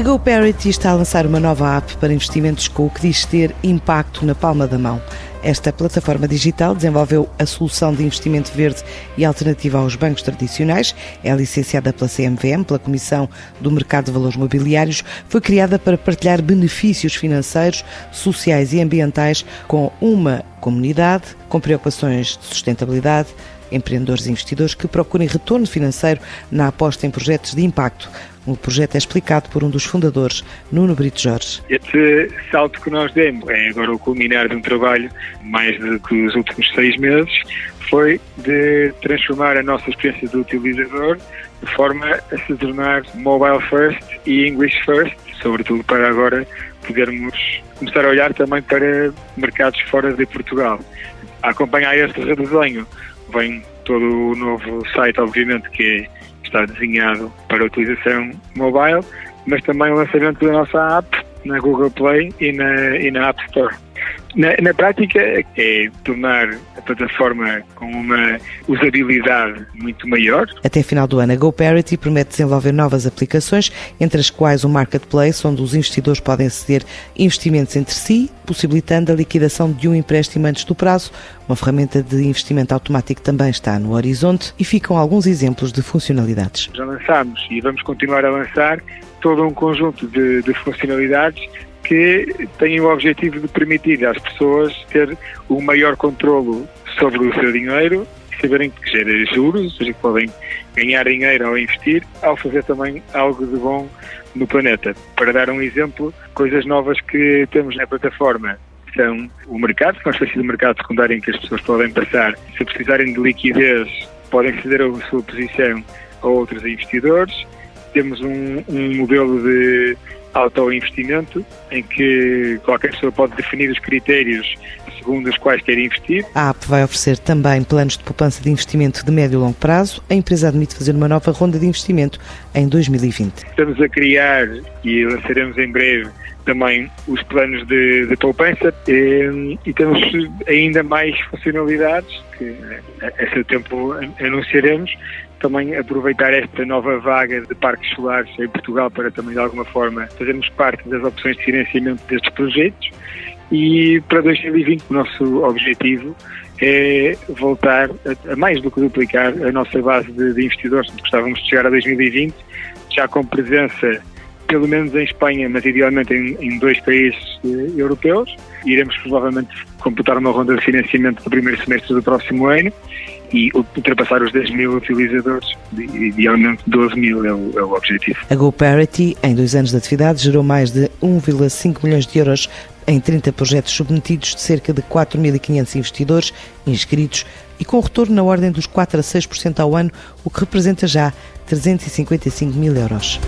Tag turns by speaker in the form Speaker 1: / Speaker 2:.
Speaker 1: A GoParity está a lançar uma nova app para investimentos com o que diz ter impacto na palma da mão. Esta plataforma digital desenvolveu a solução de investimento verde e alternativa aos bancos tradicionais. É licenciada pela CMVM, pela Comissão do Mercado de Valores Mobiliários. Foi criada para partilhar benefícios financeiros, sociais e ambientais com uma comunidade com preocupações de sustentabilidade, empreendedores e investidores que procurem retorno financeiro na aposta em projetos de impacto. O projeto é explicado por um dos fundadores, Nuno Brito Jorge.
Speaker 2: Este salto que nós demos é agora o culminar de um trabalho, mais do que os últimos seis meses, foi de transformar a nossa experiência do utilizador de forma a se tornar mobile first e English first, sobretudo para agora podermos começar a olhar também para mercados fora de Portugal. A acompanhar este redesenho vem todo o novo site, obviamente, que está desenhado para utilização mobile, mas também o lançamento da nossa app na Google Play e na, e na App Store. Na, na, prática, é tornar a plataforma com uma usabilidade muito maior.
Speaker 1: Até final do ano, a GoParity promete desenvolver novas aplicações, entre as quais o Marketplace, onde os investidores podem aceder investimentos entre si, possibilitando a liquidação de um empréstimo antes do prazo. Uma ferramenta de investimento automático também está no horizonte e ficam alguns exemplos de funcionalidades.
Speaker 2: Já lançámos e vamos continuar a lançar todo um conjunto de, de funcionalidades que têm o objetivo de permitir às pessoas ter o maior controlo sobre o seu dinheiro saberem que gera juros, ou seja, que podem ganhar dinheiro ao investir, ao fazer também algo de bom no planeta. Para dar um exemplo, coisas novas que temos na plataforma são o mercado, que é uma espécie de mercado secundário em que as pessoas podem passar, se precisarem de liquidez, podem ceder a sua posição a outros investidores. Temos um, um modelo de autoinvestimento, em que qualquer pessoa pode definir os critérios segundo os quais quer investir.
Speaker 1: A app vai oferecer também planos de poupança de investimento de médio e longo prazo. A empresa admite fazer uma nova ronda de investimento em 2020.
Speaker 2: Estamos a criar e lançaremos em breve também os planos de, de poupança e, e, temos ainda mais funcionalidades que a seu tempo anunciaremos também aproveitar esta nova vaga de parques solares em Portugal para também de alguma forma fazermos parte das opções de financiamento destes projetos e para 2020 o nosso objetivo é voltar a, a mais do que duplicar a nossa base de, de investidores. Gostávamos de chegar a 2020 já com presença pelo menos em Espanha, mas idealmente em, em dois países eh, europeus. Iremos provavelmente completar uma ronda de financiamento no primeiro semestre do próximo ano e ultrapassar os 10 mil utilizadores, idealmente 12 mil é o, é o objetivo.
Speaker 1: A GoParity, em dois anos de atividade, gerou mais de 1,5 milhões de euros em 30 projetos submetidos de cerca de 4.500 investidores inscritos e com retorno na ordem dos 4 a 6% ao ano, o que representa já 355 mil euros.